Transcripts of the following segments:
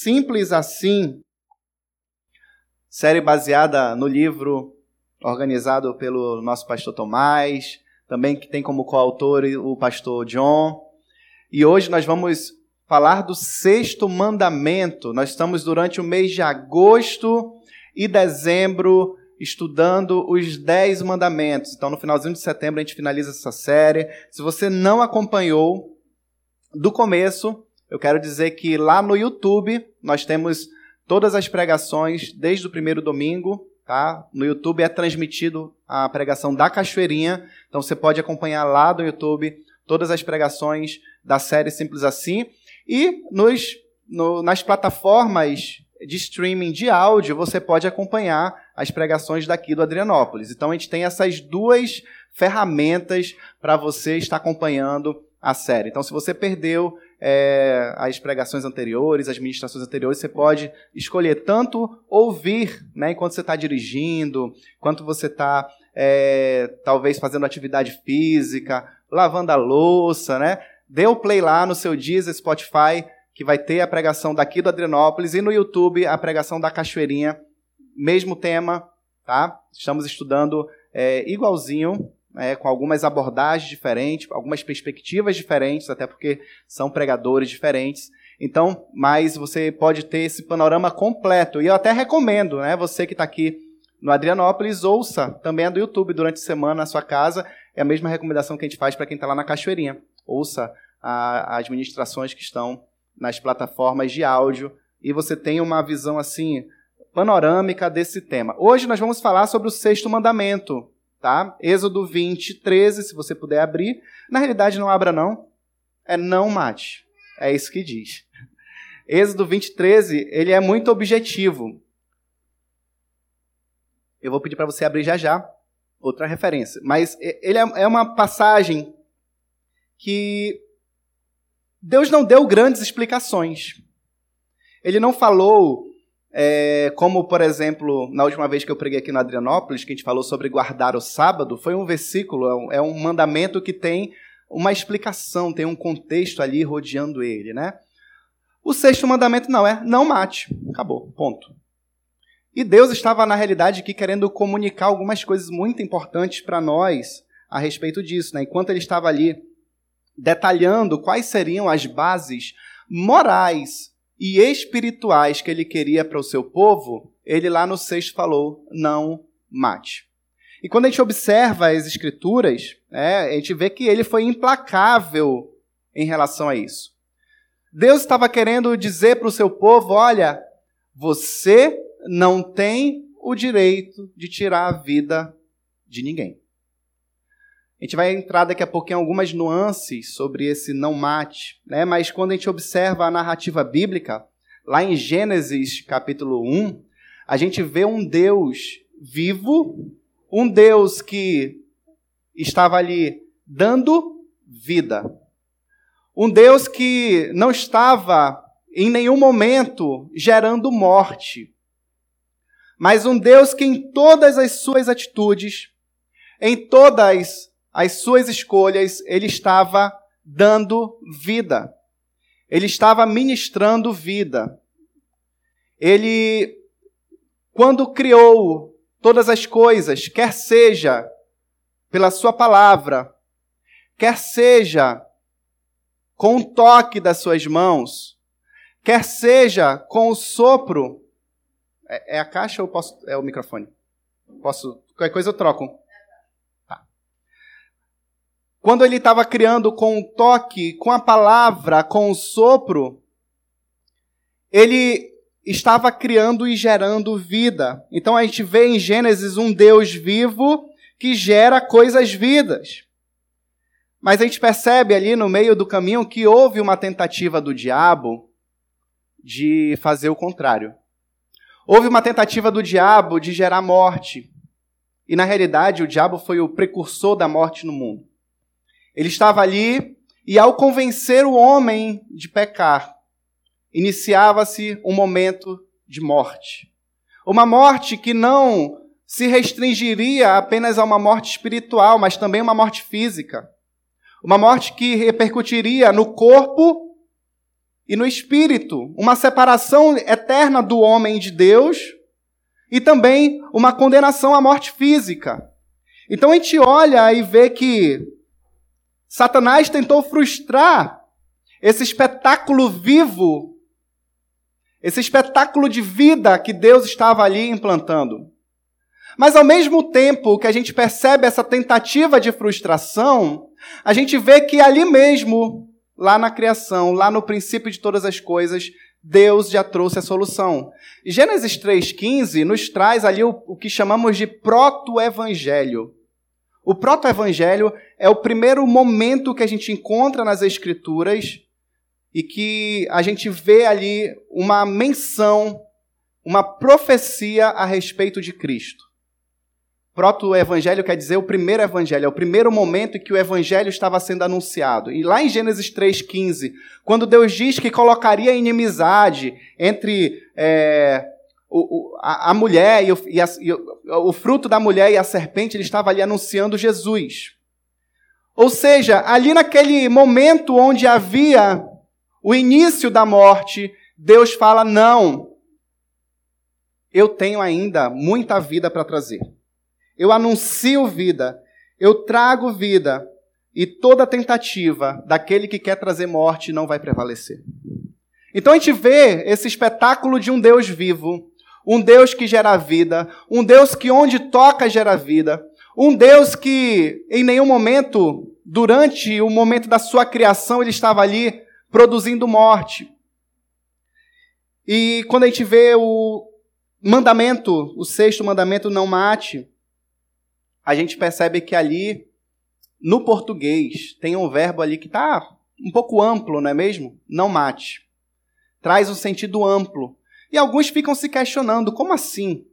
Simples Assim, série baseada no livro organizado pelo nosso pastor Tomás, também que tem como coautor o pastor John. E hoje nós vamos falar do sexto mandamento. Nós estamos durante o mês de agosto e dezembro estudando os dez mandamentos. Então, no finalzinho de setembro, a gente finaliza essa série. Se você não acompanhou do começo, eu quero dizer que lá no YouTube nós temos todas as pregações desde o primeiro domingo. Tá? No YouTube é transmitido a pregação da Cachoeirinha, então você pode acompanhar lá do YouTube todas as pregações da série Simples Assim. E nos, no, nas plataformas de streaming de áudio, você pode acompanhar as pregações daqui do Adrianópolis. Então a gente tem essas duas ferramentas para você estar acompanhando a série. Então, se você perdeu é, as pregações anteriores, as ministrações anteriores, você pode escolher tanto ouvir né, enquanto você está dirigindo, quanto você está é, talvez fazendo atividade física, lavando a louça, né? Dê o play lá no seu Deezer, Spotify, que vai ter a pregação daqui do Adrianópolis, e no YouTube a pregação da Cachoeirinha, mesmo tema, tá? Estamos estudando é, igualzinho é, com algumas abordagens diferentes, algumas perspectivas diferentes, até porque são pregadores diferentes. Então, mas você pode ter esse panorama completo. E eu até recomendo, né? Você que está aqui no Adrianópolis, ouça também do YouTube durante a semana na sua casa. É a mesma recomendação que a gente faz para quem está lá na Cachoeirinha. Ouça a, as ministrações que estão nas plataformas de áudio e você tem uma visão assim panorâmica desse tema. Hoje nós vamos falar sobre o sexto mandamento, Tá? Êxodo 20, 13, se você puder abrir. Na realidade, não abra não. É não mate. É isso que diz. Êxodo 20, 13, ele é muito objetivo. Eu vou pedir para você abrir já já outra referência. Mas ele é, é uma passagem que Deus não deu grandes explicações. Ele não falou é, como, por exemplo, na última vez que eu preguei aqui no Adrianópolis, que a gente falou sobre guardar o sábado, foi um versículo, é um, é um mandamento que tem uma explicação, tem um contexto ali rodeando ele, né? O sexto mandamento não é não mate. Acabou, ponto. E Deus estava, na realidade, aqui querendo comunicar algumas coisas muito importantes para nós a respeito disso. Né? Enquanto ele estava ali detalhando quais seriam as bases morais e espirituais que ele queria para o seu povo, ele lá no sexto falou: não mate. E quando a gente observa as escrituras, é, a gente vê que ele foi implacável em relação a isso. Deus estava querendo dizer para o seu povo: olha, você não tem o direito de tirar a vida de ninguém. A gente vai entrar daqui a pouquinho em algumas nuances sobre esse não mate, né? mas quando a gente observa a narrativa bíblica, lá em Gênesis capítulo 1, a gente vê um Deus vivo, um Deus que estava ali dando vida. Um Deus que não estava em nenhum momento gerando morte, mas um Deus que em todas as suas atitudes, em todas as suas escolhas, ele estava dando vida. Ele estava ministrando vida. Ele, quando criou todas as coisas, quer seja pela sua palavra, quer seja com o toque das suas mãos, quer seja com o sopro. É, é a caixa ou posso, é o microfone? Posso, qualquer coisa eu troco. Quando ele estava criando com o toque, com a palavra, com o sopro, ele estava criando e gerando vida. Então a gente vê em Gênesis um Deus vivo que gera coisas vidas. Mas a gente percebe ali no meio do caminho que houve uma tentativa do diabo de fazer o contrário. Houve uma tentativa do diabo de gerar morte. E na realidade, o diabo foi o precursor da morte no mundo. Ele estava ali e, ao convencer o homem de pecar, iniciava-se um momento de morte. Uma morte que não se restringiria apenas a uma morte espiritual, mas também uma morte física. Uma morte que repercutiria no corpo e no espírito, uma separação eterna do homem de Deus e também uma condenação à morte física. Então a gente olha e vê que Satanás tentou frustrar esse espetáculo vivo, esse espetáculo de vida que Deus estava ali implantando. Mas ao mesmo tempo que a gente percebe essa tentativa de frustração, a gente vê que ali mesmo, lá na criação, lá no princípio de todas as coisas, Deus já trouxe a solução. Gênesis 3,15 nos traz ali o, o que chamamos de proto-evangelho. O proto-evangelho é o primeiro momento que a gente encontra nas Escrituras e que a gente vê ali uma menção, uma profecia a respeito de Cristo. Proto-evangelho quer dizer o primeiro evangelho, é o primeiro momento em que o evangelho estava sendo anunciado. E lá em Gênesis 3,15, quando Deus diz que colocaria inimizade entre é, o, a, a, mulher e, o, e, a, e o fruto da mulher e a serpente, ele estava ali anunciando Jesus. Ou seja, ali naquele momento onde havia o início da morte, Deus fala: não, eu tenho ainda muita vida para trazer eu anuncio vida, eu trago vida, e toda tentativa daquele que quer trazer morte não vai prevalecer. Então a gente vê esse espetáculo de um Deus vivo, um Deus que gera vida, um Deus que onde toca gera vida, um Deus que em nenhum momento, durante o momento da sua criação, ele estava ali produzindo morte. E quando a gente vê o mandamento, o sexto mandamento, não mate, a gente percebe que ali, no português, tem um verbo ali que está um pouco amplo, não é mesmo? Não mate. Traz um sentido amplo. E alguns ficam se questionando: como assim?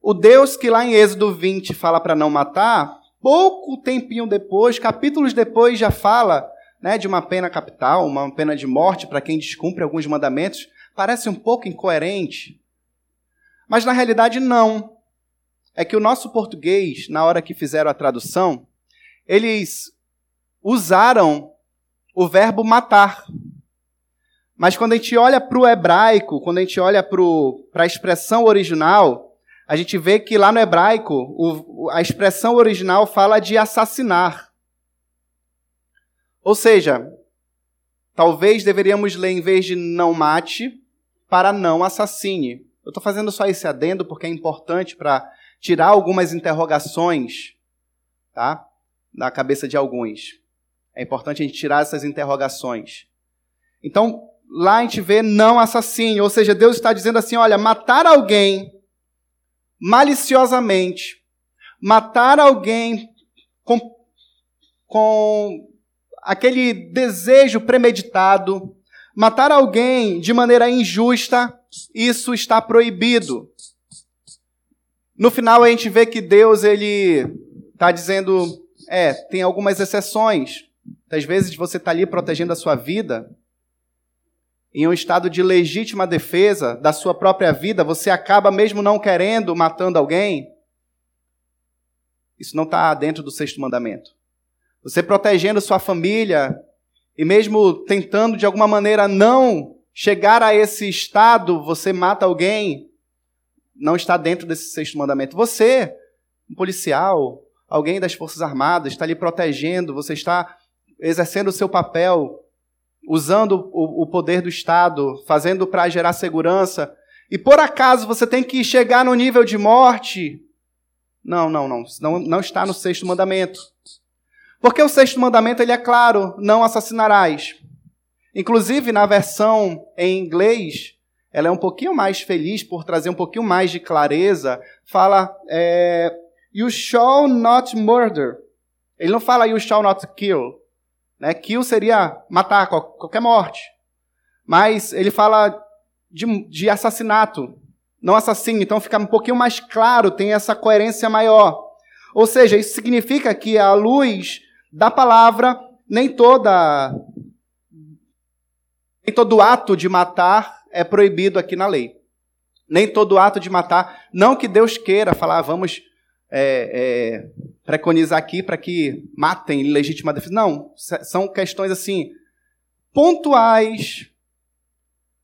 O Deus que lá em Êxodo 20 fala para não matar, pouco tempinho depois, capítulos depois, já fala né, de uma pena capital, uma pena de morte para quem descumpre alguns mandamentos. Parece um pouco incoerente. Mas na realidade, não é que o nosso português, na hora que fizeram a tradução, eles usaram o verbo matar. Mas quando a gente olha para o hebraico, quando a gente olha para a expressão original, a gente vê que lá no hebraico o, a expressão original fala de assassinar. Ou seja, talvez deveríamos ler em vez de não mate, para não assassine. Eu estou fazendo só esse adendo porque é importante para tirar algumas interrogações, tá? Da cabeça de alguns. É importante a gente tirar essas interrogações. Então, lá a gente vê não assassino, ou seja, Deus está dizendo assim: olha, matar alguém maliciosamente, matar alguém com, com aquele desejo premeditado, matar alguém de maneira injusta, isso está proibido. No final a gente vê que Deus ele está dizendo, é, tem algumas exceções. Às vezes você está ali protegendo a sua vida, em um estado de legítima defesa da sua própria vida, você acaba mesmo não querendo matando alguém. Isso não está dentro do sexto mandamento. Você protegendo sua família e mesmo tentando de alguma maneira não chegar a esse estado, você mata alguém não está dentro desse sexto mandamento. Você, um policial, alguém das Forças Armadas, está lhe protegendo, você está exercendo o seu papel, usando o, o poder do Estado, fazendo para gerar segurança, e por acaso você tem que chegar no nível de morte. Não, não, não. Não, não está no sexto mandamento. Porque o sexto mandamento ele é claro: não assassinarás. Inclusive, na versão em inglês, ela é um pouquinho mais feliz por trazer um pouquinho mais de clareza. Fala, é, you shall not murder. Ele não fala you shall not kill. Né? Kill seria matar, qualquer morte. Mas ele fala de, de assassinato, não assassino. Então fica um pouquinho mais claro, tem essa coerência maior. Ou seja, isso significa que a luz da palavra, nem toda nem todo ato de matar é proibido aqui na lei. Nem todo ato de matar, não que Deus queira falar, vamos é, é, preconizar aqui para que matem legítima defesa. Não, são questões assim pontuais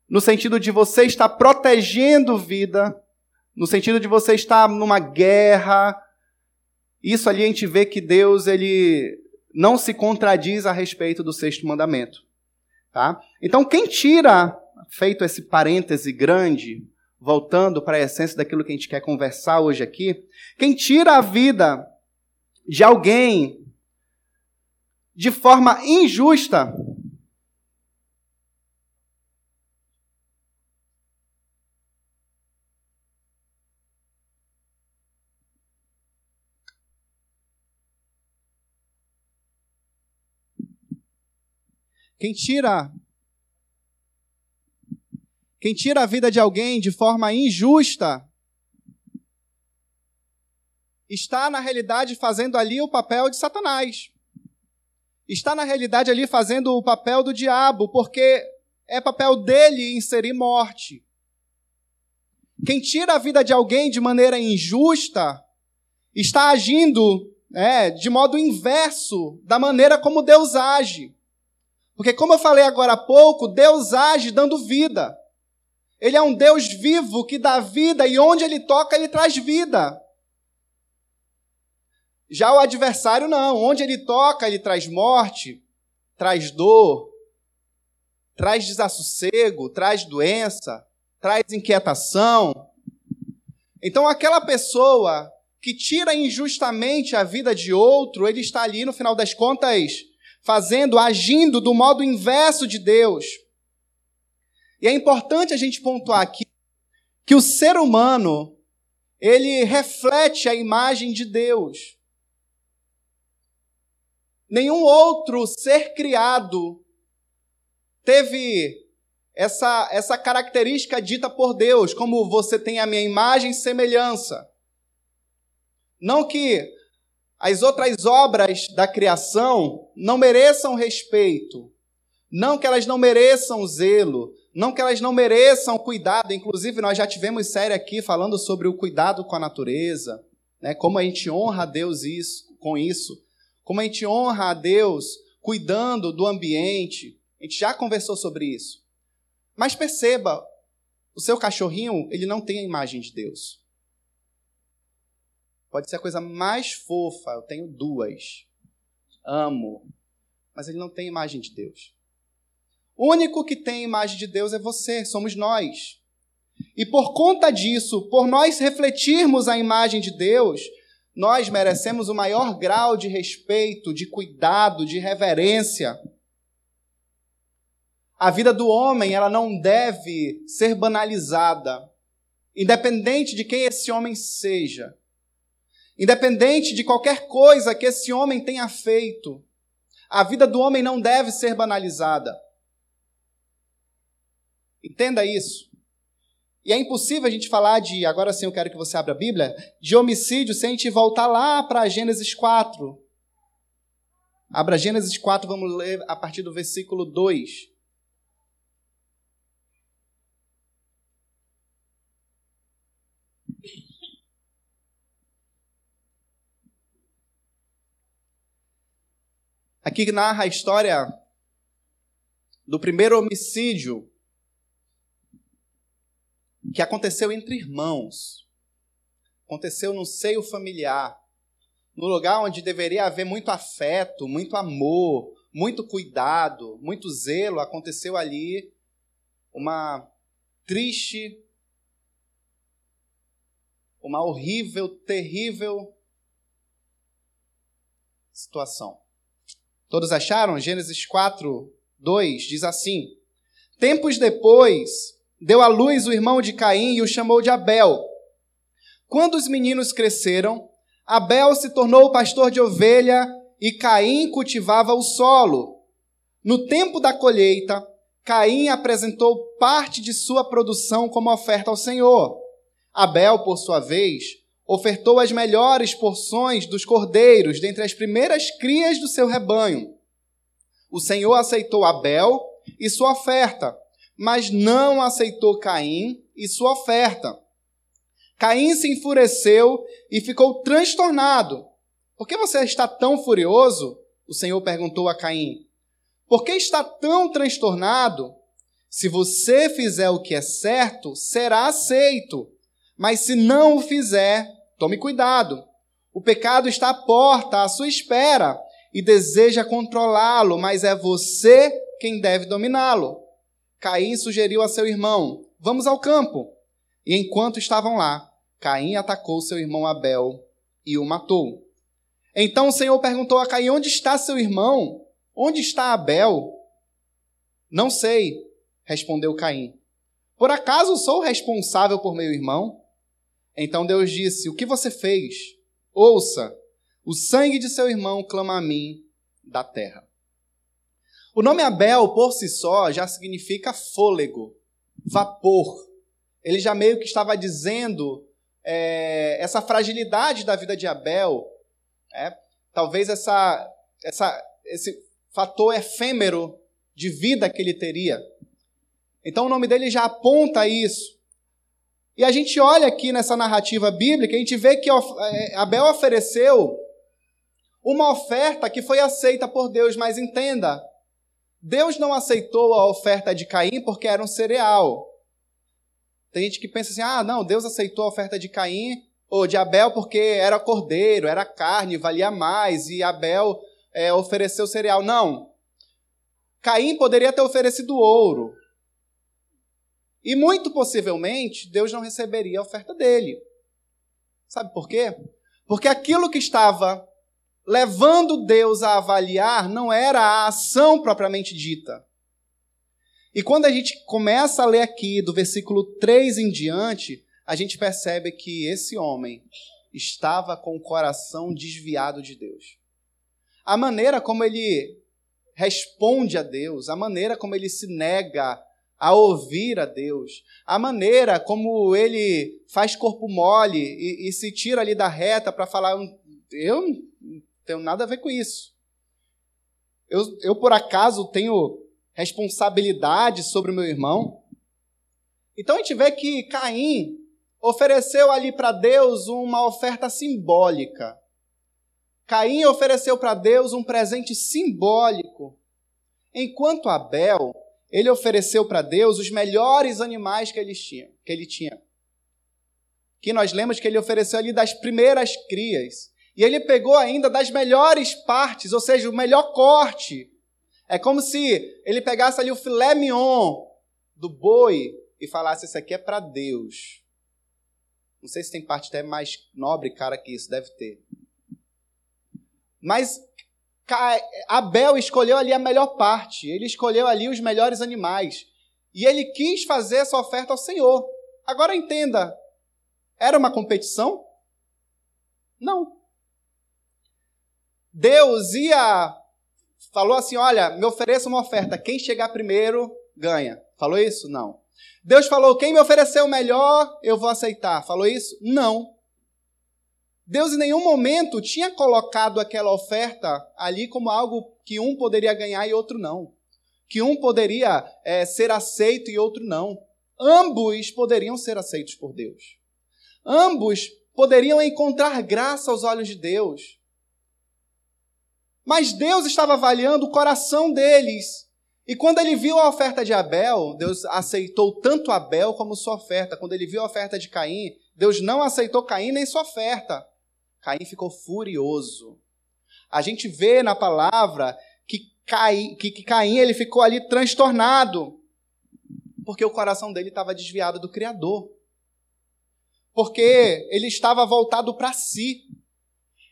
no sentido de você estar protegendo vida, no sentido de você estar numa guerra. Isso ali a gente vê que Deus ele não se contradiz a respeito do sexto mandamento. Tá? Então, quem tira, feito esse parêntese grande, voltando para a essência daquilo que a gente quer conversar hoje aqui, quem tira a vida de alguém de forma injusta, Quem tira quem tira a vida de alguém de forma injusta está na realidade fazendo ali o papel de Satanás. Está na realidade ali fazendo o papel do diabo, porque é papel dele inserir morte. Quem tira a vida de alguém de maneira injusta está agindo é, de modo inverso da maneira como Deus age. Porque, como eu falei agora há pouco, Deus age dando vida. Ele é um Deus vivo que dá vida e onde ele toca, ele traz vida. Já o adversário não. Onde ele toca, ele traz morte, traz dor, traz desassossego, traz doença, traz inquietação. Então, aquela pessoa que tira injustamente a vida de outro, ele está ali, no final das contas, fazendo, agindo do modo inverso de Deus. E é importante a gente pontuar aqui que o ser humano, ele reflete a imagem de Deus. Nenhum outro ser criado teve essa, essa característica dita por Deus, como você tem a minha imagem e semelhança. Não que as outras obras da criação não mereçam respeito, não que elas não mereçam zelo, não que elas não mereçam cuidado. Inclusive, nós já tivemos série aqui falando sobre o cuidado com a natureza, né? como a gente honra a Deus isso, com isso, como a gente honra a Deus cuidando do ambiente. A gente já conversou sobre isso. Mas perceba, o seu cachorrinho, ele não tem a imagem de Deus. Pode ser a coisa mais fofa, eu tenho duas. Amo. Mas ele não tem imagem de Deus. O único que tem imagem de Deus é você, somos nós. E por conta disso, por nós refletirmos a imagem de Deus, nós merecemos o maior grau de respeito, de cuidado, de reverência. A vida do homem, ela não deve ser banalizada, independente de quem esse homem seja. Independente de qualquer coisa que esse homem tenha feito, a vida do homem não deve ser banalizada. Entenda isso. E é impossível a gente falar de, agora sim eu quero que você abra a Bíblia, de homicídio sem a gente voltar lá para Gênesis 4. Abra Gênesis 4, vamos ler a partir do versículo 2. Aqui narra a história do primeiro homicídio que aconteceu entre irmãos. Aconteceu no seio familiar, no lugar onde deveria haver muito afeto, muito amor, muito cuidado, muito zelo, aconteceu ali uma triste, uma horrível, terrível situação. Todos acharam? Gênesis 4, 2 diz assim: Tempos depois, deu à luz o irmão de Caim e o chamou de Abel. Quando os meninos cresceram, Abel se tornou pastor de ovelha e Caim cultivava o solo. No tempo da colheita, Caim apresentou parte de sua produção como oferta ao Senhor. Abel, por sua vez, ofertou as melhores porções dos cordeiros dentre as primeiras crias do seu rebanho. O Senhor aceitou Abel e sua oferta, mas não aceitou Caim e sua oferta. Caim se enfureceu e ficou transtornado. Por que você está tão furioso? O Senhor perguntou a Caim. Por que está tão transtornado? Se você fizer o que é certo, será aceito. Mas se não o fizer, tome cuidado. O pecado está à porta, à sua espera, e deseja controlá-lo, mas é você quem deve dominá-lo. Caim sugeriu a seu irmão: Vamos ao campo. E enquanto estavam lá, Caim atacou seu irmão Abel e o matou. Então o Senhor perguntou a Caim: Onde está seu irmão? Onde está Abel? Não sei, respondeu Caim. Por acaso sou responsável por meu irmão? Então Deus disse: O que você fez? Ouça, o sangue de seu irmão clama a mim da terra. O nome Abel, por si só, já significa fôlego, vapor. Ele já meio que estava dizendo é, essa fragilidade da vida de Abel, é, talvez essa, essa, esse fator efêmero de vida que ele teria. Então o nome dele já aponta isso. E a gente olha aqui nessa narrativa bíblica, a gente vê que é, Abel ofereceu uma oferta que foi aceita por Deus, mas entenda, Deus não aceitou a oferta de Caim porque era um cereal. Tem gente que pensa assim: ah, não, Deus aceitou a oferta de Caim ou de Abel porque era cordeiro, era carne, valia mais, e Abel é, ofereceu cereal. Não. Caim poderia ter oferecido ouro. E muito possivelmente Deus não receberia a oferta dele. Sabe por quê? Porque aquilo que estava levando Deus a avaliar não era a ação propriamente dita, e quando a gente começa a ler aqui, do versículo 3 em diante, a gente percebe que esse homem estava com o coração desviado de Deus. A maneira como ele responde a Deus, a maneira como ele se nega a ouvir a Deus, a maneira como ele faz corpo mole e, e se tira ali da reta para falar: eu tenho nada a ver com isso. Eu, eu, por acaso, tenho responsabilidade sobre o meu irmão. Então a gente vê que Caim ofereceu ali para Deus uma oferta simbólica. Caim ofereceu para Deus um presente simbólico, enquanto Abel ele ofereceu para Deus os melhores animais que ele tinha, que ele tinha. Que nós lemos que ele ofereceu ali das primeiras crias. E ele pegou ainda das melhores partes, ou seja, o melhor corte, é como se ele pegasse ali o filé mignon do boi e falasse: Isso aqui é para Deus. Não sei se tem parte até mais nobre cara que isso, deve ter. Mas Abel escolheu ali a melhor parte, ele escolheu ali os melhores animais. E ele quis fazer essa oferta ao Senhor. Agora entenda: era uma competição? Não. Deus ia falou assim: olha, me ofereça uma oferta, quem chegar primeiro ganha. Falou isso? Não. Deus falou: quem me oferecer o melhor, eu vou aceitar. Falou isso? Não. Deus em nenhum momento tinha colocado aquela oferta ali como algo que um poderia ganhar e outro não. Que um poderia é, ser aceito e outro não. Ambos poderiam ser aceitos por Deus. Ambos poderiam encontrar graça aos olhos de Deus. Mas Deus estava avaliando o coração deles. E quando ele viu a oferta de Abel, Deus aceitou tanto Abel como sua oferta. Quando ele viu a oferta de Caim, Deus não aceitou Caim nem sua oferta. Caim ficou furioso. A gente vê na palavra que Caim, que, que Caim ele ficou ali transtornado, porque o coração dele estava desviado do Criador. Porque ele estava voltado para si.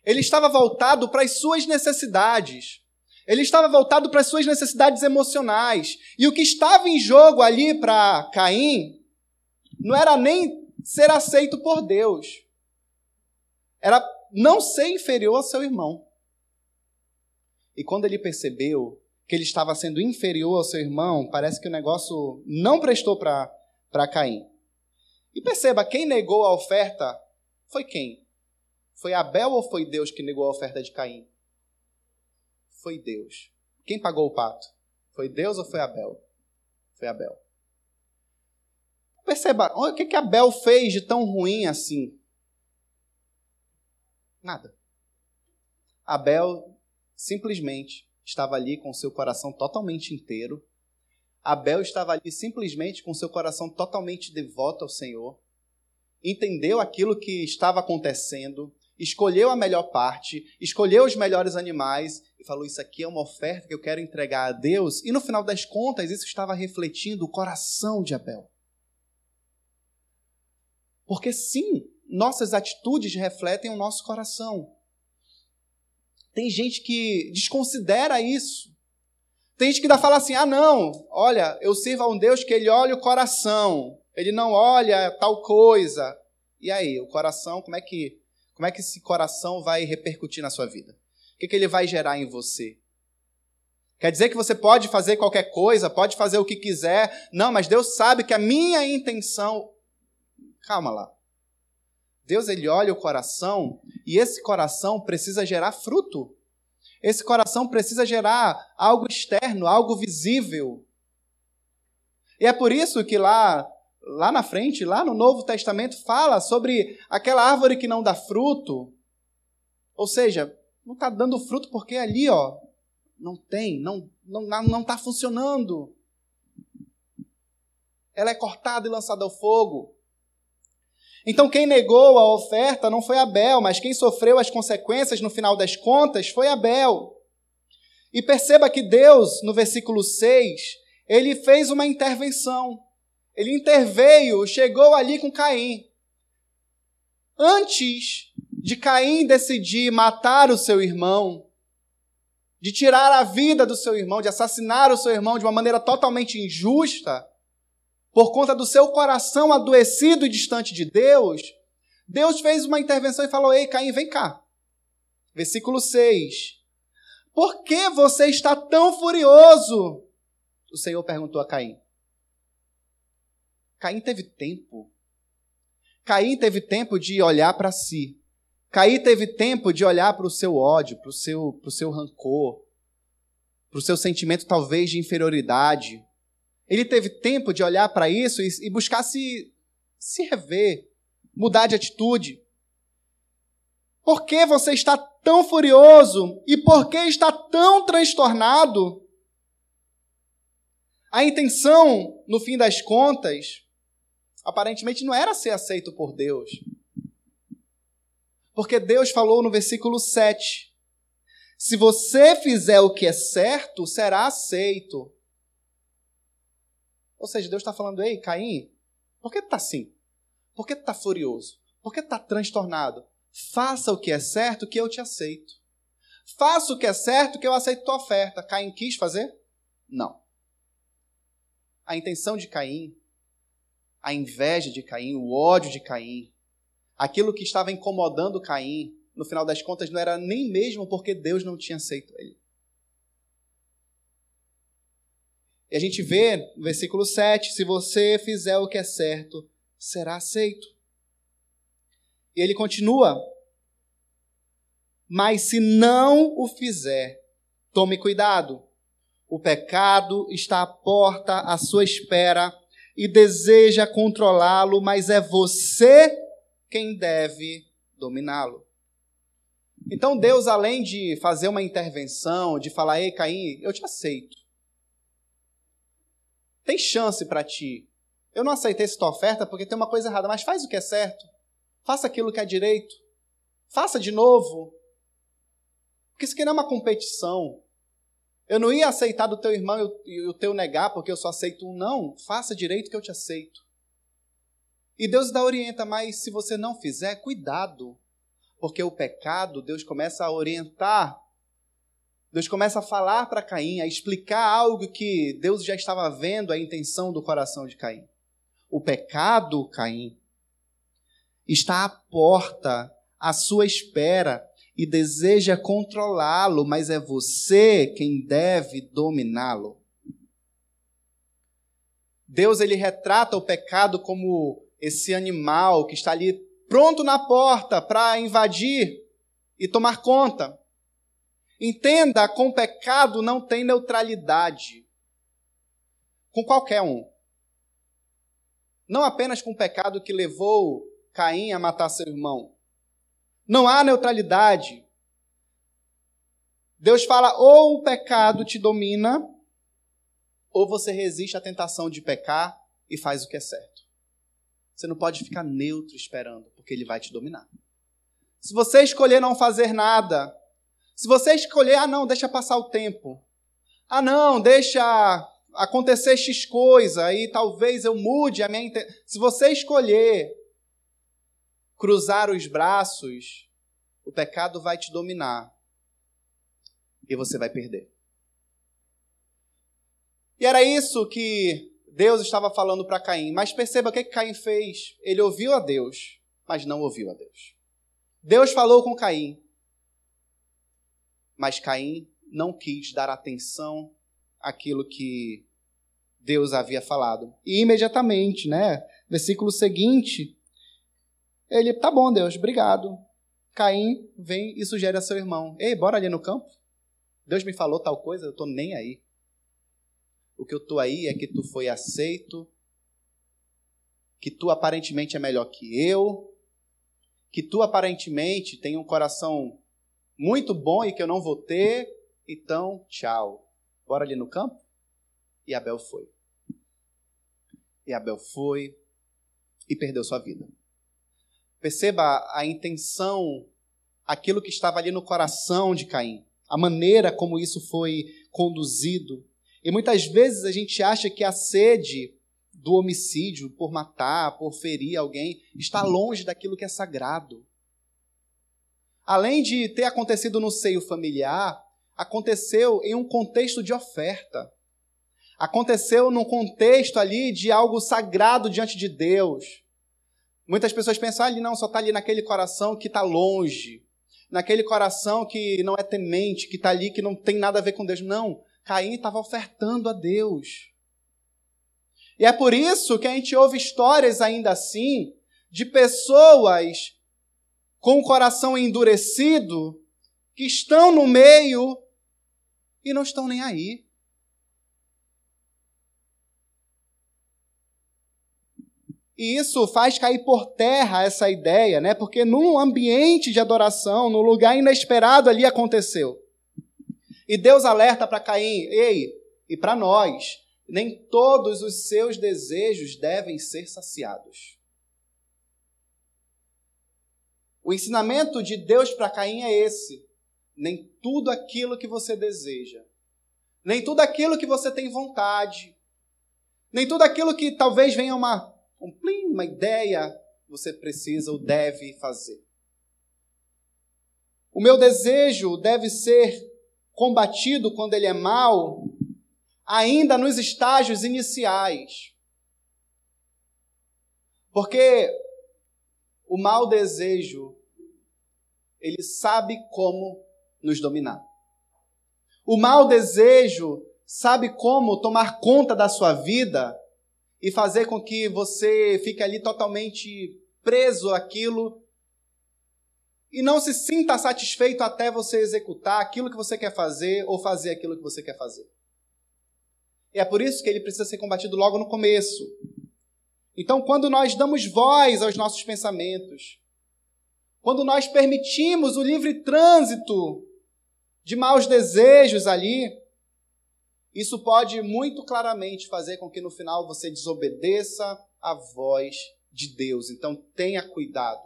Ele estava voltado para as suas necessidades. Ele estava voltado para as suas necessidades emocionais. E o que estava em jogo ali para Caim não era nem ser aceito por Deus. Era não ser inferior ao seu irmão. E quando ele percebeu que ele estava sendo inferior ao seu irmão, parece que o negócio não prestou para Caim. E perceba, quem negou a oferta foi quem? Foi Abel ou foi Deus que negou a oferta de Caim? Foi Deus. Quem pagou o pato? Foi Deus ou foi Abel? Foi Abel. Perceba, o que, que Abel fez de tão ruim assim? Nada. Abel simplesmente estava ali com seu coração totalmente inteiro, Abel estava ali simplesmente com seu coração totalmente devoto ao Senhor, entendeu aquilo que estava acontecendo, escolheu a melhor parte, escolheu os melhores animais e falou: Isso aqui é uma oferta que eu quero entregar a Deus. E no final das contas, isso estava refletindo o coração de Abel. Porque sim, nossas atitudes refletem o nosso coração. Tem gente que desconsidera isso. Tem gente que dá fala assim: ah, não, olha, eu sirvo a um Deus que ele olha o coração, ele não olha tal coisa. E aí, o coração, como é que, como é que esse coração vai repercutir na sua vida? O que, que ele vai gerar em você? Quer dizer que você pode fazer qualquer coisa, pode fazer o que quiser. Não, mas Deus sabe que a minha intenção. Calma lá. Deus ele olha o coração e esse coração precisa gerar fruto. Esse coração precisa gerar algo externo, algo visível. E é por isso que lá, lá na frente, lá no Novo Testamento, fala sobre aquela árvore que não dá fruto. Ou seja, não está dando fruto porque ali, ó, não tem, não não não está funcionando. Ela é cortada e lançada ao fogo. Então, quem negou a oferta não foi Abel, mas quem sofreu as consequências no final das contas foi Abel. E perceba que Deus, no versículo 6, ele fez uma intervenção. Ele interveio, chegou ali com Caim. Antes de Caim decidir matar o seu irmão, de tirar a vida do seu irmão, de assassinar o seu irmão de uma maneira totalmente injusta, por conta do seu coração adoecido e distante de Deus, Deus fez uma intervenção e falou: Ei, Caim, vem cá. Versículo 6. Por que você está tão furioso? O Senhor perguntou a Caim. Caim teve tempo. Caim teve tempo de olhar para si. Caim teve tempo de olhar para o seu ódio, para o seu, pro seu rancor, para o seu sentimento talvez de inferioridade, ele teve tempo de olhar para isso e, e buscar se, se rever, mudar de atitude. Por que você está tão furioso e por que está tão transtornado? A intenção, no fim das contas, aparentemente não era ser aceito por Deus. Porque Deus falou no versículo 7: Se você fizer o que é certo, será aceito. Ou seja, Deus está falando, ei, Caim, por que tu está assim? Por que tu está furioso? Por que tu está transtornado? Faça o que é certo que eu te aceito. Faça o que é certo que eu aceito tua oferta. Caim quis fazer? Não. A intenção de Caim, a inveja de Caim, o ódio de Caim, aquilo que estava incomodando Caim, no final das contas, não era nem mesmo porque Deus não tinha aceito ele. E a gente vê no versículo 7: se você fizer o que é certo, será aceito. E ele continua: mas se não o fizer, tome cuidado. O pecado está à porta, à sua espera, e deseja controlá-lo, mas é você quem deve dominá-lo. Então Deus, além de fazer uma intervenção, de falar, ei Caim, eu te aceito. Tem chance para ti. Eu não aceitei essa tua oferta porque tem uma coisa errada, mas faz o que é certo. Faça aquilo que é direito. Faça de novo. Porque isso aqui não é uma competição. Eu não ia aceitar do teu irmão e o teu negar porque eu só aceito um. Não, faça direito que eu te aceito. E Deus dá orienta, mas se você não fizer, cuidado. Porque o pecado, Deus começa a orientar Deus começa a falar para Caim, a explicar algo que Deus já estava vendo a intenção do coração de Caim. O pecado, Caim, está à porta, à sua espera, e deseja controlá-lo, mas é você quem deve dominá-lo. Deus ele retrata o pecado como esse animal que está ali pronto na porta para invadir e tomar conta. Entenda, com pecado não tem neutralidade. Com qualquer um. Não apenas com o pecado que levou Caim a matar seu irmão. Não há neutralidade. Deus fala: ou o pecado te domina, ou você resiste à tentação de pecar e faz o que é certo. Você não pode ficar neutro esperando, porque ele vai te dominar. Se você escolher não fazer nada, se você escolher, ah, não, deixa passar o tempo. Ah, não, deixa acontecer X coisa e talvez eu mude a minha. Se você escolher cruzar os braços, o pecado vai te dominar e você vai perder. E era isso que Deus estava falando para Caim. Mas perceba o que, que Caim fez. Ele ouviu a Deus, mas não ouviu a Deus. Deus falou com Caim, mas Caim não quis dar atenção àquilo que Deus havia falado. E imediatamente, né? Versículo seguinte, ele, tá bom, Deus, obrigado. Caim vem e sugere a seu irmão: Ei, bora ali no campo? Deus me falou tal coisa, eu tô nem aí. O que eu tô aí é que tu foi aceito, que tu aparentemente é melhor que eu, que tu aparentemente tem um coração muito bom e que eu não vou ter, então tchau. Bora ali no campo? E Abel foi. E Abel foi e perdeu sua vida. Perceba a intenção, aquilo que estava ali no coração de Caim, a maneira como isso foi conduzido. E muitas vezes a gente acha que a sede do homicídio, por matar, por ferir alguém, está longe daquilo que é sagrado. Além de ter acontecido no seio familiar, aconteceu em um contexto de oferta. Aconteceu num contexto ali de algo sagrado diante de Deus. Muitas pessoas pensam, ah, não, só está ali naquele coração que está longe, naquele coração que não é temente, que está ali, que não tem nada a ver com Deus. Não, Caim estava ofertando a Deus. E é por isso que a gente ouve histórias ainda assim de pessoas com o coração endurecido que estão no meio e não estão nem aí. E isso faz cair por terra essa ideia, né? Porque num ambiente de adoração, num lugar inesperado ali aconteceu. E Deus alerta para Caim, ei, e para nós, nem todos os seus desejos devem ser saciados. O ensinamento de Deus para Caim é esse: nem tudo aquilo que você deseja, nem tudo aquilo que você tem vontade, nem tudo aquilo que talvez venha uma um plim, uma ideia, você precisa ou deve fazer. O meu desejo deve ser combatido quando ele é mau, ainda nos estágios iniciais. Porque o mau desejo, ele sabe como nos dominar. O mau desejo sabe como tomar conta da sua vida e fazer com que você fique ali totalmente preso àquilo e não se sinta satisfeito até você executar aquilo que você quer fazer ou fazer aquilo que você quer fazer. E é por isso que ele precisa ser combatido logo no começo. Então, quando nós damos voz aos nossos pensamentos, quando nós permitimos o livre trânsito de maus desejos ali, isso pode muito claramente fazer com que no final você desobedeça a voz de Deus. Então tenha cuidado.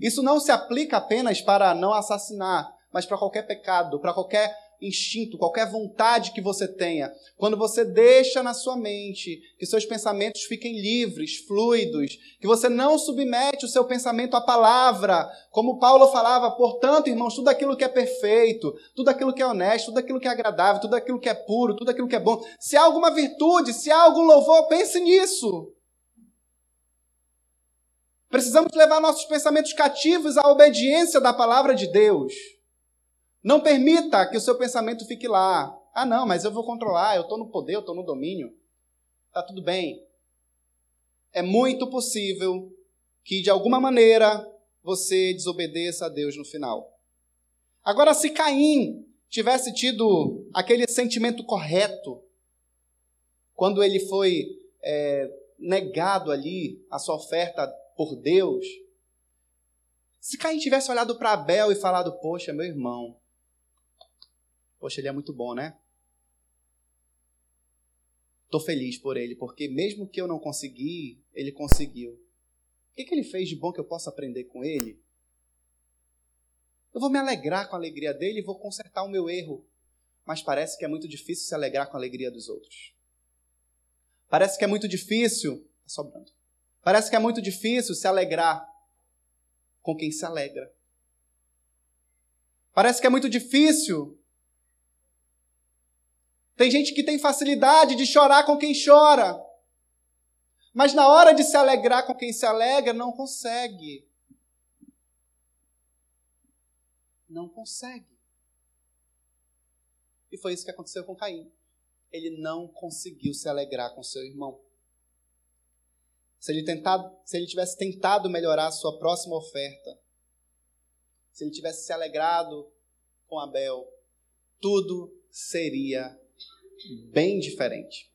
Isso não se aplica apenas para não assassinar, mas para qualquer pecado, para qualquer instinto, qualquer vontade que você tenha, quando você deixa na sua mente que seus pensamentos fiquem livres, fluidos, que você não submete o seu pensamento à palavra, como Paulo falava, portanto, irmãos, tudo aquilo que é perfeito, tudo aquilo que é honesto, tudo aquilo que é agradável, tudo aquilo que é puro, tudo aquilo que é bom, se há alguma virtude, se há algum louvor, pense nisso. Precisamos levar nossos pensamentos cativos à obediência da palavra de Deus. Não permita que o seu pensamento fique lá. Ah, não, mas eu vou controlar, eu estou no poder, eu estou no domínio. Tá tudo bem. É muito possível que, de alguma maneira, você desobedeça a Deus no final. Agora, se Caim tivesse tido aquele sentimento correto, quando ele foi é, negado ali a sua oferta por Deus, se Caim tivesse olhado para Abel e falado: Poxa, meu irmão, Poxa, ele é muito bom, né? Estou feliz por ele, porque mesmo que eu não consegui, ele conseguiu. O que, que ele fez de bom que eu possa aprender com ele? Eu vou me alegrar com a alegria dele e vou consertar o meu erro. Mas parece que é muito difícil se alegrar com a alegria dos outros. Parece que é muito difícil. Tá sobrando. Parece que é muito difícil se alegrar com quem se alegra. Parece que é muito difícil. Tem gente que tem facilidade de chorar com quem chora. Mas na hora de se alegrar com quem se alegra, não consegue. Não consegue. E foi isso que aconteceu com Caim. Ele não conseguiu se alegrar com seu irmão. Se ele, tentado, se ele tivesse tentado melhorar a sua próxima oferta, se ele tivesse se alegrado com Abel, tudo seria bem diferente.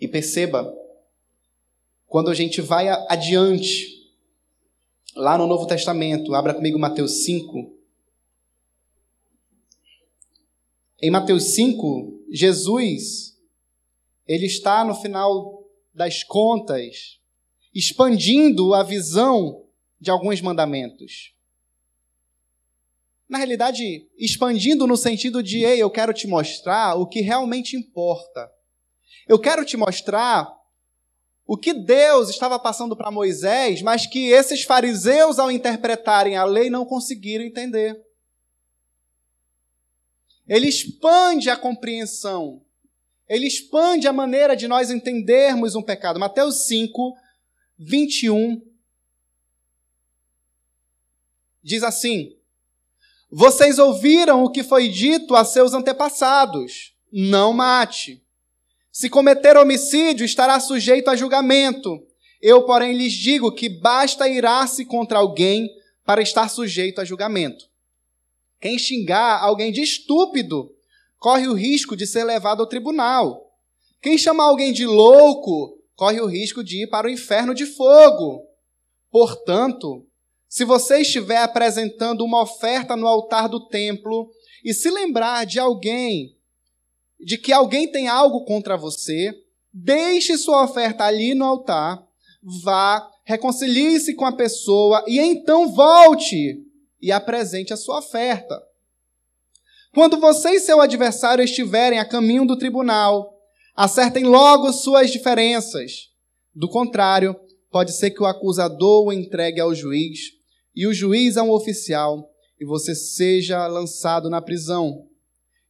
E perceba, quando a gente vai adiante, lá no Novo Testamento, abra comigo Mateus 5. Em Mateus 5, Jesus, ele está no final das contas, expandindo a visão de alguns mandamentos. Na realidade, expandindo no sentido de, ei, eu quero te mostrar o que realmente importa. Eu quero te mostrar o que Deus estava passando para Moisés, mas que esses fariseus, ao interpretarem a lei, não conseguiram entender. Ele expande a compreensão. Ele expande a maneira de nós entendermos um pecado. Mateus 5, 21 diz assim: Vocês ouviram o que foi dito a seus antepassados: não mate. Se cometer homicídio, estará sujeito a julgamento. Eu, porém, lhes digo que basta irar-se contra alguém para estar sujeito a julgamento. Quem xingar alguém de estúpido corre o risco de ser levado ao tribunal. Quem chamar alguém de louco corre o risco de ir para o inferno de fogo. Portanto, se você estiver apresentando uma oferta no altar do templo e se lembrar de alguém de que alguém tem algo contra você, deixe sua oferta ali no altar, vá, reconcilie-se com a pessoa e então volte e apresente a sua oferta. Quando você e seu adversário estiverem a caminho do tribunal, acertem logo suas diferenças. Do contrário, pode ser que o acusador o entregue ao juiz e o juiz a um oficial e você seja lançado na prisão.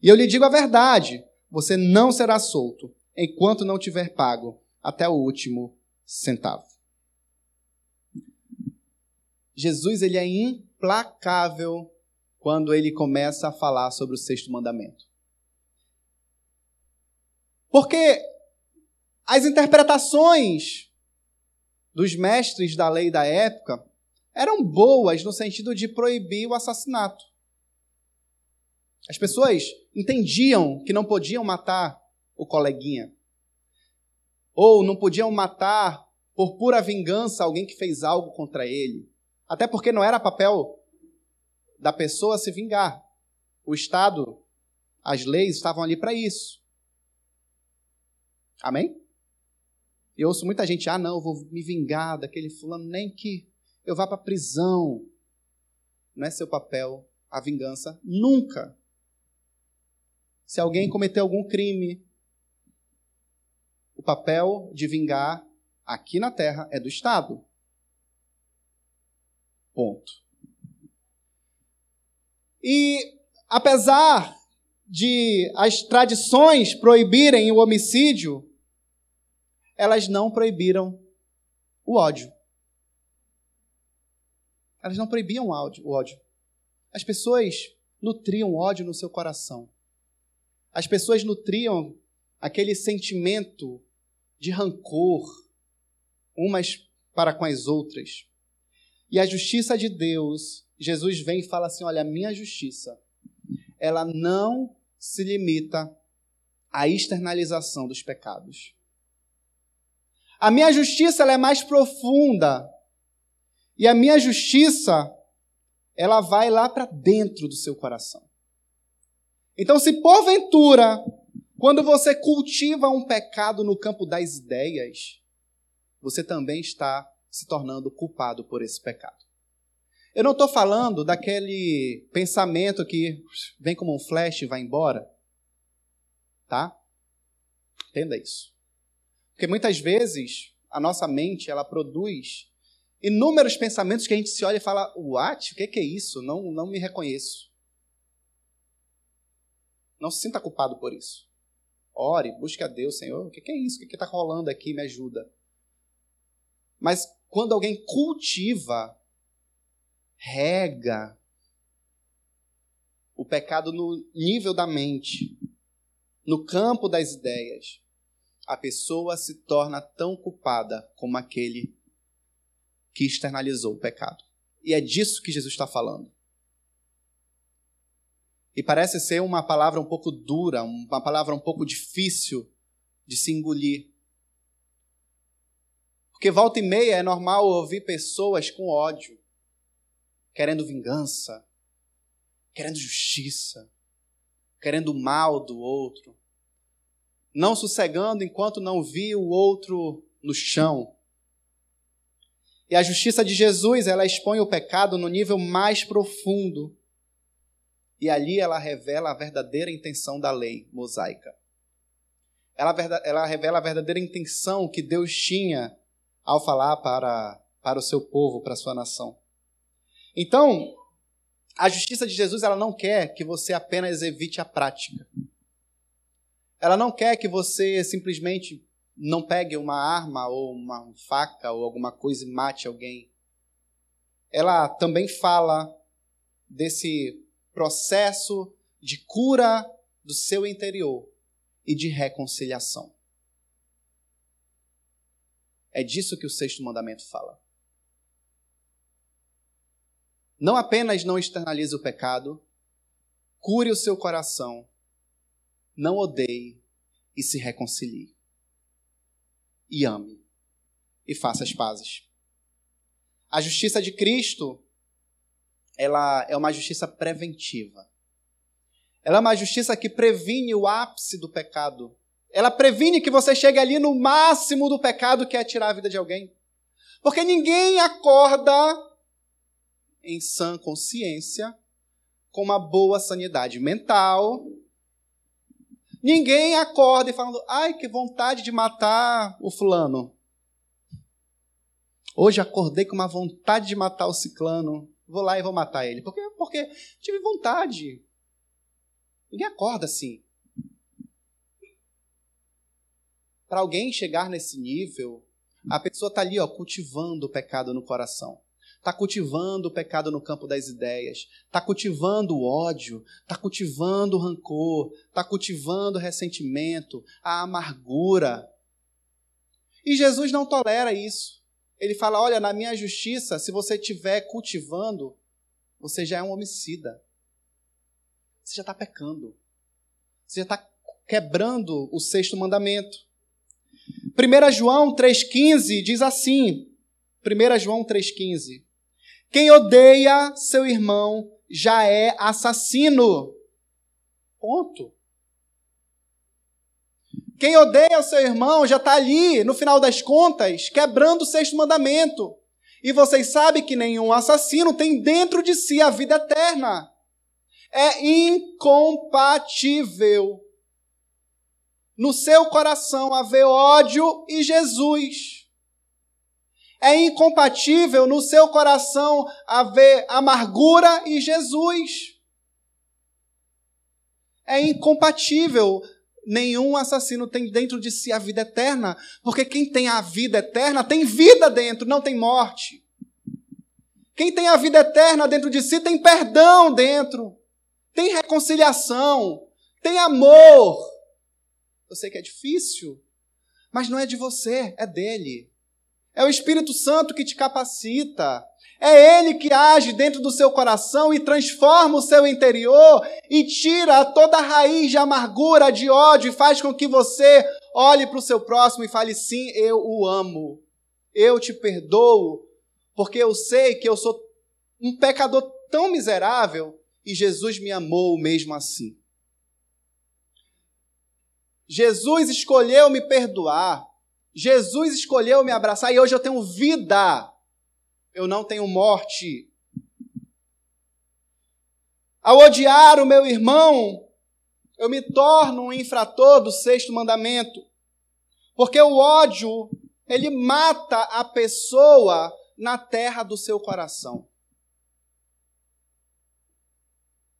E eu lhe digo a verdade: você não será solto enquanto não tiver pago até o último centavo. Jesus ele é implacável quando ele começa a falar sobre o sexto mandamento. Porque as interpretações dos mestres da lei da época eram boas no sentido de proibir o assassinato. As pessoas entendiam que não podiam matar o coleguinha. Ou não podiam matar por pura vingança alguém que fez algo contra ele. Até porque não era papel da pessoa se vingar. O Estado, as leis estavam ali para isso. Amém? Eu ouço muita gente, ah, não, eu vou me vingar daquele fulano, nem que eu vá para a prisão. Não é seu papel a vingança, nunca. Se alguém cometeu algum crime, o papel de vingar aqui na terra é do Estado. Ponto. E apesar de as tradições proibirem o homicídio, elas não proibiram o ódio. Elas não proibiam o ódio. As pessoas nutriam ódio no seu coração. As pessoas nutriam aquele sentimento de rancor umas para com as outras. E a justiça de Deus, Jesus vem e fala assim: olha, a minha justiça, ela não se limita à externalização dos pecados. A minha justiça ela é mais profunda. E a minha justiça, ela vai lá para dentro do seu coração. Então, se porventura Quando você cultiva um pecado no campo das ideias, você também está se tornando culpado por esse pecado. Eu não estou falando daquele pensamento que vem como um flash e vai embora. Tá? Entenda isso. Porque muitas vezes a nossa mente ela produz inúmeros pensamentos que a gente se olha e fala: What? O que é isso? Não, não me reconheço. Não se sinta culpado por isso. Ore, busque a Deus, Senhor. O que é isso? O que está rolando aqui? Me ajuda. Mas quando alguém cultiva, rega o pecado no nível da mente, no campo das ideias, a pessoa se torna tão culpada como aquele que externalizou o pecado. E é disso que Jesus está falando. E parece ser uma palavra um pouco dura, uma palavra um pouco difícil de se engolir. Porque volta e meia é normal ouvir pessoas com ódio, querendo vingança, querendo justiça, querendo o mal do outro, não sossegando enquanto não viu o outro no chão. E a justiça de Jesus, ela expõe o pecado no nível mais profundo. E ali ela revela a verdadeira intenção da lei mosaica. Ela, ela revela a verdadeira intenção que Deus tinha ao falar para, para o seu povo, para a sua nação. Então, a justiça de Jesus ela não quer que você apenas evite a prática. Ela não quer que você simplesmente não pegue uma arma ou uma faca ou alguma coisa e mate alguém. Ela também fala desse processo de cura do seu interior e de reconciliação. É disso que o sexto mandamento fala. Não apenas não externalize o pecado, cure o seu coração, não odeie e se reconcilie. E ame e faça as pazes. A justiça de Cristo, ela é uma justiça preventiva. Ela é uma justiça que previne o ápice do pecado ela previne que você chegue ali no máximo do pecado que é tirar a vida de alguém. Porque ninguém acorda em sã consciência com uma boa sanidade mental. Ninguém acorda e falando, ai, que vontade de matar o fulano. Hoje acordei com uma vontade de matar o ciclano. Vou lá e vou matar ele. Por quê? Porque tive vontade. Ninguém acorda assim. Para alguém chegar nesse nível, a pessoa está ali ó, cultivando o pecado no coração. Está cultivando o pecado no campo das ideias. Está cultivando o ódio. Está cultivando o rancor. Está cultivando o ressentimento, a amargura. E Jesus não tolera isso. Ele fala: olha, na minha justiça, se você estiver cultivando, você já é um homicida. Você já está pecando. Você já está quebrando o sexto mandamento. 1 João 3,15 diz assim: 1 João 3,15: Quem odeia seu irmão já é assassino. Ponto. Quem odeia seu irmão já está ali, no final das contas, quebrando o sexto mandamento. E vocês sabem que nenhum assassino tem dentro de si a vida eterna. É incompatível no seu coração haver ódio e Jesus. É incompatível no seu coração haver amargura e Jesus. É incompatível. Nenhum assassino tem dentro de si a vida eterna, porque quem tem a vida eterna tem vida dentro, não tem morte. Quem tem a vida eterna dentro de si tem perdão dentro, tem reconciliação, tem amor, eu sei que é difícil, mas não é de você, é dele. É o Espírito Santo que te capacita. É Ele que age dentro do seu coração e transforma o seu interior e tira toda a raiz de amargura, de ódio e faz com que você olhe para o seu próximo e fale: sim, eu o amo. Eu te perdoo, porque eu sei que eu sou um pecador tão miserável e Jesus me amou mesmo assim. Jesus escolheu me perdoar. Jesus escolheu me abraçar e hoje eu tenho vida. Eu não tenho morte. Ao odiar o meu irmão, eu me torno um infrator do sexto mandamento. Porque o ódio, ele mata a pessoa na terra do seu coração.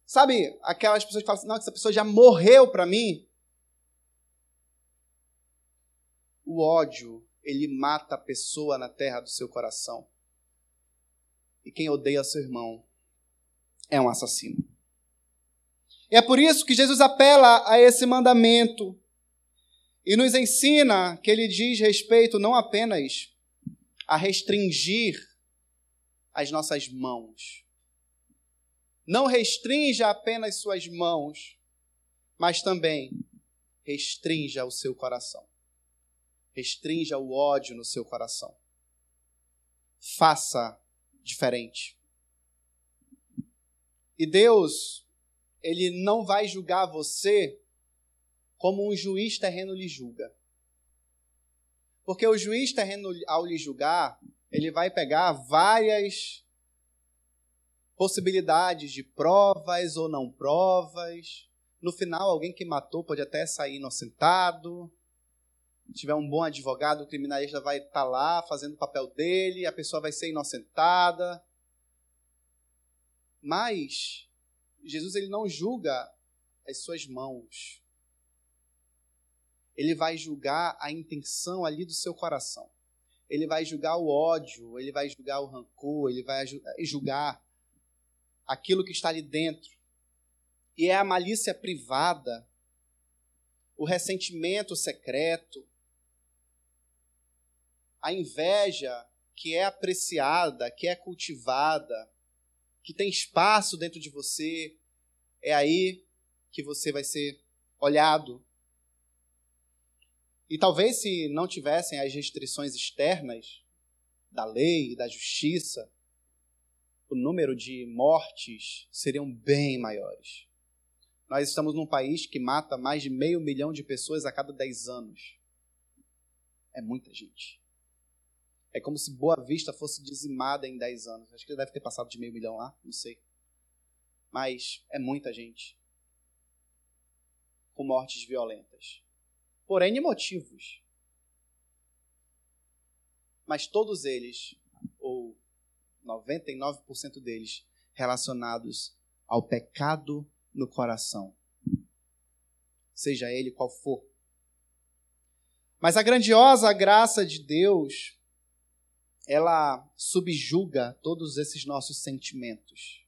Sabe aquelas pessoas que falam assim, não, essa pessoa já morreu para mim? O ódio, ele mata a pessoa na terra do seu coração. E quem odeia seu irmão é um assassino. E é por isso que Jesus apela a esse mandamento e nos ensina que ele diz respeito não apenas a restringir as nossas mãos. Não restrinja apenas suas mãos, mas também restrinja o seu coração. Restrinja o ódio no seu coração. Faça diferente. E Deus, Ele não vai julgar você como um juiz terreno lhe julga. Porque o juiz terreno, ao lhe julgar, ele vai pegar várias possibilidades de provas ou não provas. No final, alguém que matou pode até sair inocentado. Tiver um bom advogado, o criminalista vai estar tá lá fazendo o papel dele, a pessoa vai ser inocentada. Mas Jesus ele não julga as suas mãos. Ele vai julgar a intenção ali do seu coração. Ele vai julgar o ódio, ele vai julgar o rancor, ele vai julgar aquilo que está ali dentro. E é a malícia privada, o ressentimento secreto, a inveja que é apreciada, que é cultivada, que tem espaço dentro de você, é aí que você vai ser olhado e talvez se não tivessem as restrições externas da lei e da justiça, o número de mortes seriam bem maiores. Nós estamos num país que mata mais de meio milhão de pessoas a cada 10 anos. É muita gente. É como se Boa Vista fosse dizimada em 10 anos. Acho que deve ter passado de meio milhão lá, não sei. Mas é muita gente. Com mortes violentas por N motivos. Mas todos eles, ou 99% deles, relacionados ao pecado no coração. Seja ele qual for. Mas a grandiosa graça de Deus, ela subjuga todos esses nossos sentimentos.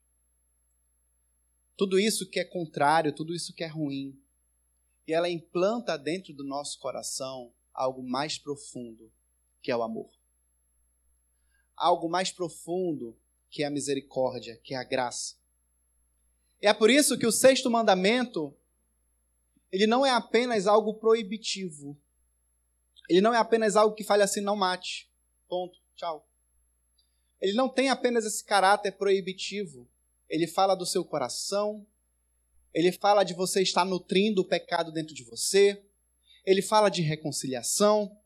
Tudo isso que é contrário, tudo isso que é ruim, e ela implanta dentro do nosso coração algo mais profundo, que é o amor. Algo mais profundo, que é a misericórdia, que é a graça. E é por isso que o sexto mandamento, ele não é apenas algo proibitivo. Ele não é apenas algo que fale assim, não mate. Ponto. Tchau. Ele não tem apenas esse caráter proibitivo. Ele fala do seu coração, ele fala de você estar nutrindo o pecado dentro de você. Ele fala de reconciliação.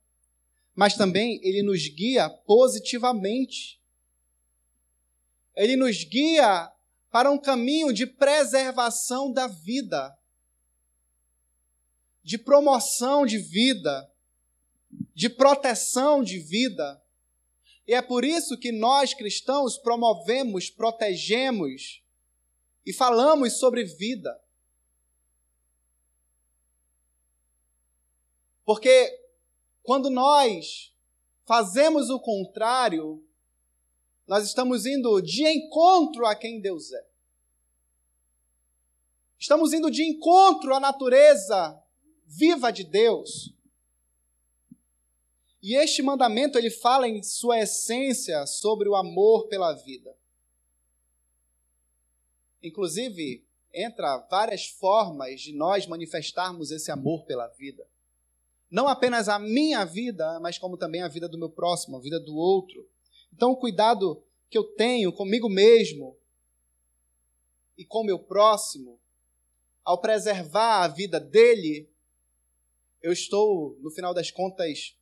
Mas também ele nos guia positivamente. Ele nos guia para um caminho de preservação da vida, de promoção de vida, de proteção de vida. E é por isso que nós cristãos promovemos, protegemos e falamos sobre vida. Porque quando nós fazemos o contrário, nós estamos indo de encontro a quem Deus é. Estamos indo de encontro à natureza viva de Deus. E este mandamento ele fala em sua essência sobre o amor pela vida. Inclusive, entra várias formas de nós manifestarmos esse amor pela vida. Não apenas a minha vida, mas como também a vida do meu próximo, a vida do outro. Então, o cuidado que eu tenho comigo mesmo e com o meu próximo, ao preservar a vida dele, eu estou, no final das contas,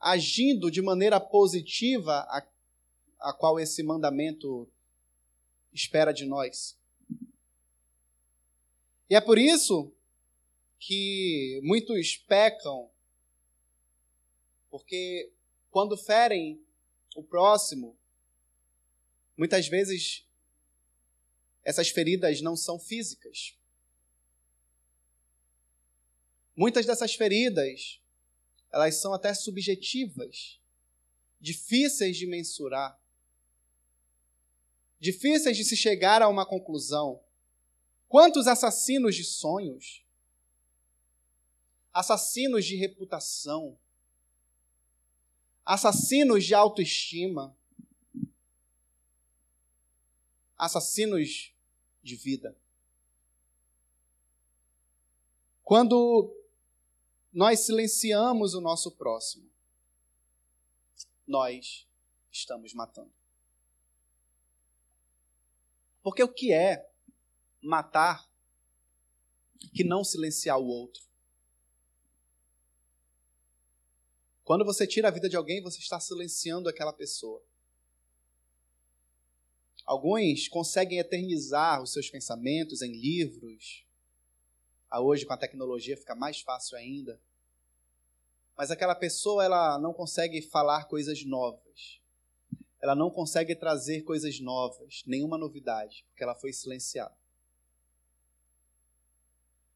agindo de maneira positiva a, a qual esse mandamento espera de nós. E é por isso que muitos pecam, porque quando ferem o próximo, muitas vezes essas feridas não são físicas. Muitas dessas feridas, elas são até subjetivas, difíceis de mensurar, difíceis de se chegar a uma conclusão. Quantos assassinos de sonhos, assassinos de reputação, assassinos de autoestima, assassinos de vida. Quando nós silenciamos o nosso próximo, nós estamos matando. Porque o que é matar que não silenciar o outro? Quando você tira a vida de alguém, você está silenciando aquela pessoa. Alguns conseguem eternizar os seus pensamentos em livros, hoje com a tecnologia fica mais fácil ainda. Mas aquela pessoa ela não consegue falar coisas novas. Ela não consegue trazer coisas novas, nenhuma novidade, porque ela foi silenciada.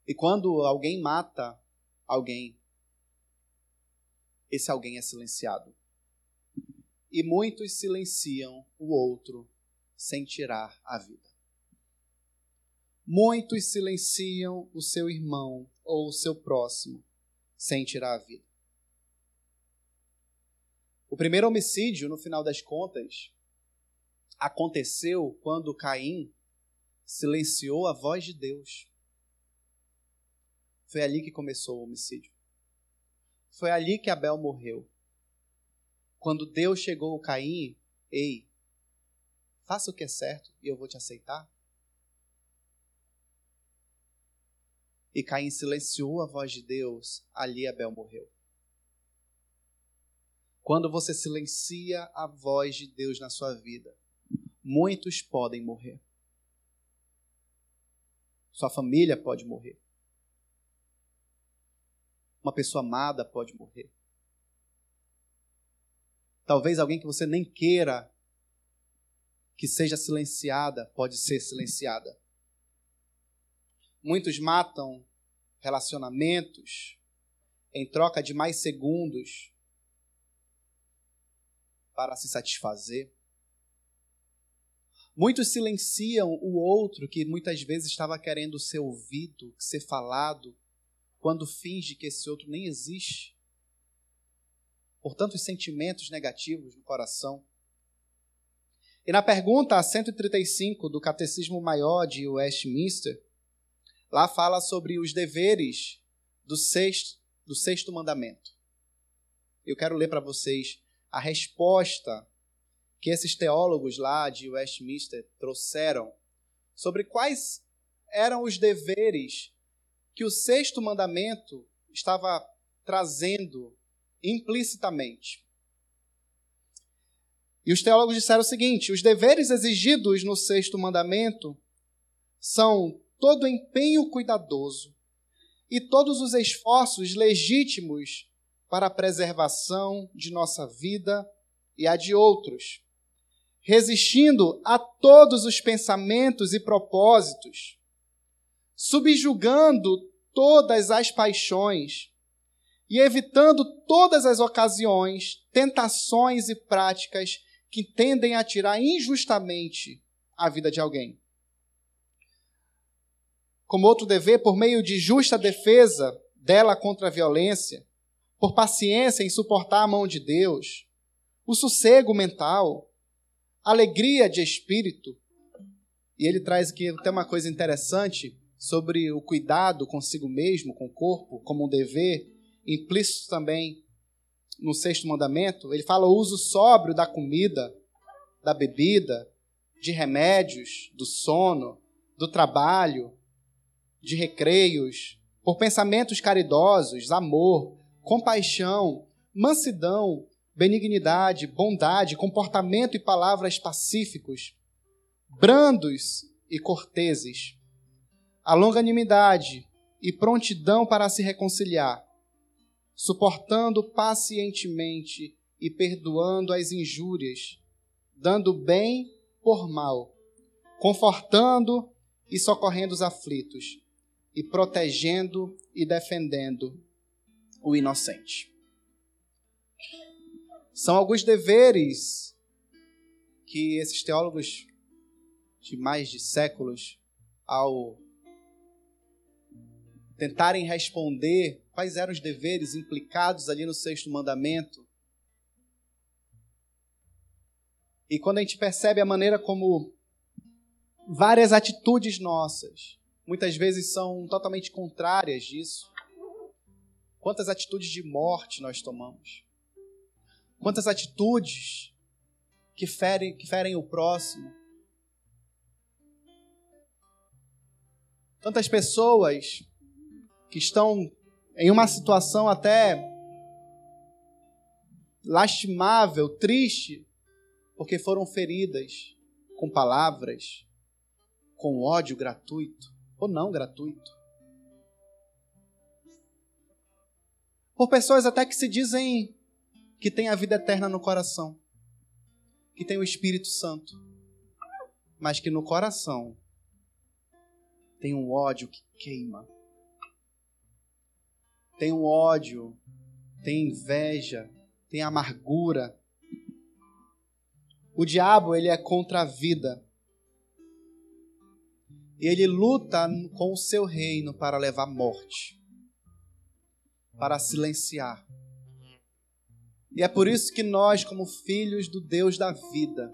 E quando alguém mata alguém, esse alguém é silenciado. E muitos silenciam o outro sem tirar a vida. Muitos silenciam o seu irmão ou o seu próximo sem tirar a vida. O primeiro homicídio, no final das contas, aconteceu quando Caim silenciou a voz de Deus. Foi ali que começou o homicídio. Foi ali que Abel morreu. Quando Deus chegou a Caim, ei, faça o que é certo e eu vou te aceitar. E Caim silenciou a voz de Deus, ali Abel morreu. Quando você silencia a voz de Deus na sua vida, muitos podem morrer. Sua família pode morrer. Uma pessoa amada pode morrer. Talvez alguém que você nem queira que seja silenciada pode ser silenciada. Muitos matam relacionamentos em troca de mais segundos para se satisfazer. Muitos silenciam o outro que muitas vezes estava querendo ser ouvido, ser falado, quando finge que esse outro nem existe. Por tantos sentimentos negativos no coração. E na pergunta 135 do Catecismo Maior de Westminster, Lá fala sobre os deveres do sexto, do sexto mandamento. Eu quero ler para vocês a resposta que esses teólogos lá de Westminster trouxeram sobre quais eram os deveres que o sexto mandamento estava trazendo implicitamente. E os teólogos disseram o seguinte: os deveres exigidos no sexto mandamento são todo empenho cuidadoso e todos os esforços legítimos para a preservação de nossa vida e a de outros, resistindo a todos os pensamentos e propósitos, subjugando todas as paixões e evitando todas as ocasiões, tentações e práticas que tendem a tirar injustamente a vida de alguém como outro dever, por meio de justa defesa dela contra a violência, por paciência em suportar a mão de Deus, o sossego mental, alegria de espírito. E ele traz aqui até uma coisa interessante sobre o cuidado consigo mesmo, com o corpo, como um dever, implícito também no sexto mandamento. Ele fala o uso sóbrio da comida, da bebida, de remédios, do sono, do trabalho, de recreios, por pensamentos caridosos, amor, compaixão, mansidão, benignidade, bondade, comportamento e palavras pacíficos, brandos e corteses, a longanimidade e prontidão para se reconciliar, suportando pacientemente e perdoando as injúrias, dando bem por mal, confortando e socorrendo os aflitos, e protegendo e defendendo o inocente. São alguns deveres que esses teólogos de mais de séculos, ao tentarem responder quais eram os deveres implicados ali no sexto mandamento. E quando a gente percebe a maneira como várias atitudes nossas, muitas vezes são totalmente contrárias disso, quantas atitudes de morte nós tomamos. Quantas atitudes que ferem, que ferem o próximo. Tantas pessoas que estão em uma situação até lastimável, triste, porque foram feridas com palavras, com ódio gratuito ou não gratuito. Por pessoas até que se dizem que tem a vida eterna no coração, que tem o Espírito Santo, mas que no coração tem um ódio que queima. Tem um ódio, tem inveja, tem amargura. O diabo, ele é contra a vida. E ele luta com o seu reino para levar morte, para silenciar e é por isso que nós, como filhos do Deus da vida,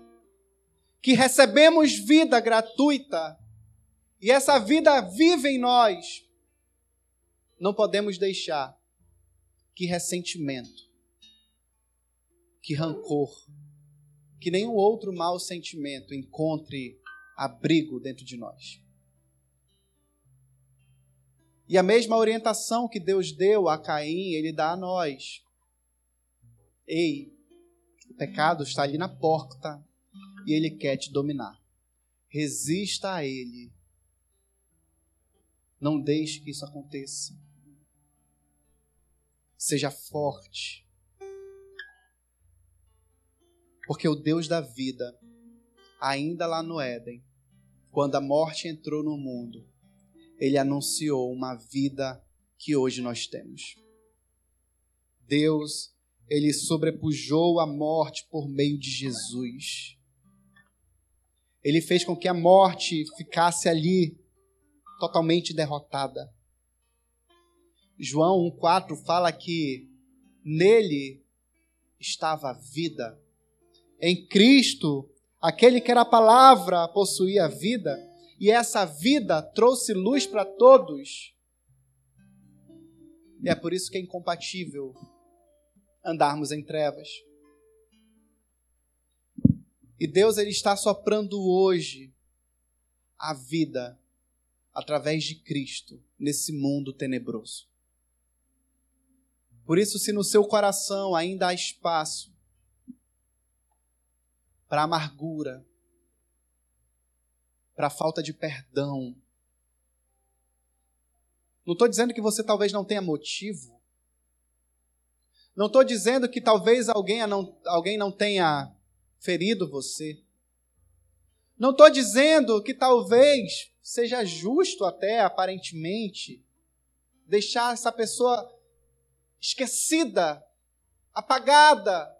que recebemos vida gratuita, e essa vida vive em nós, não podemos deixar que ressentimento, que rancor, que nenhum outro mau sentimento encontre abrigo dentro de nós. E a mesma orientação que Deus deu a Caim, ele dá a nós. Ei, o pecado está ali na porta e ele quer te dominar. Resista a ele. Não deixe que isso aconteça. Seja forte. Porque o Deus da vida, ainda lá no Éden, quando a morte entrou no mundo, ele anunciou uma vida que hoje nós temos. Deus ele sobrepujou a morte por meio de Jesus. Ele fez com que a morte ficasse ali totalmente derrotada. João 1,4 fala que nele estava a vida. Em Cristo, aquele que era a palavra possuía a vida, e essa vida trouxe luz para todos. E é por isso que é incompatível andarmos em trevas. E Deus ele está soprando hoje a vida através de Cristo nesse mundo tenebroso. Por isso, se no seu coração ainda há espaço para amargura, para falta de perdão, não estou dizendo que você talvez não tenha motivo não estou dizendo que talvez alguém não, alguém não tenha ferido você. Não estou dizendo que talvez seja justo até, aparentemente, deixar essa pessoa esquecida, apagada.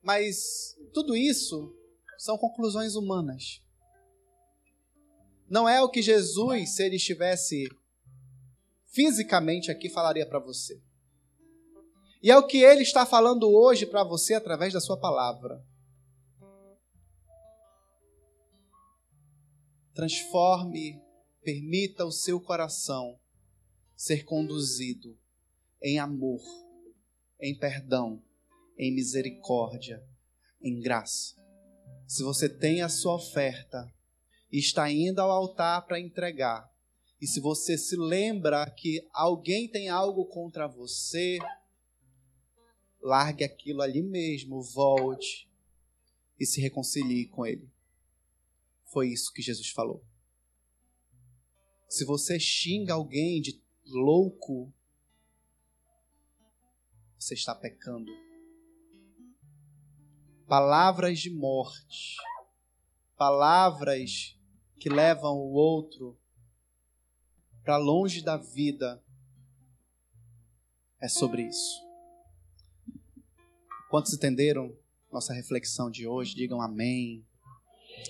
Mas tudo isso são conclusões humanas. Não é o que Jesus, se ele estivesse fisicamente aqui falaria para você. E é o que ele está falando hoje para você através da sua palavra. Transforme, permita o seu coração ser conduzido em amor, em perdão, em misericórdia, em graça. Se você tem a sua oferta, e está indo ao altar para entregar, e se você se lembra que alguém tem algo contra você, largue aquilo ali mesmo, volte e se reconcilie com ele. Foi isso que Jesus falou. Se você xinga alguém de louco, você está pecando. Palavras de morte, palavras que levam o outro para longe da vida, é sobre isso. Quantos entenderam nossa reflexão de hoje? Digam amém.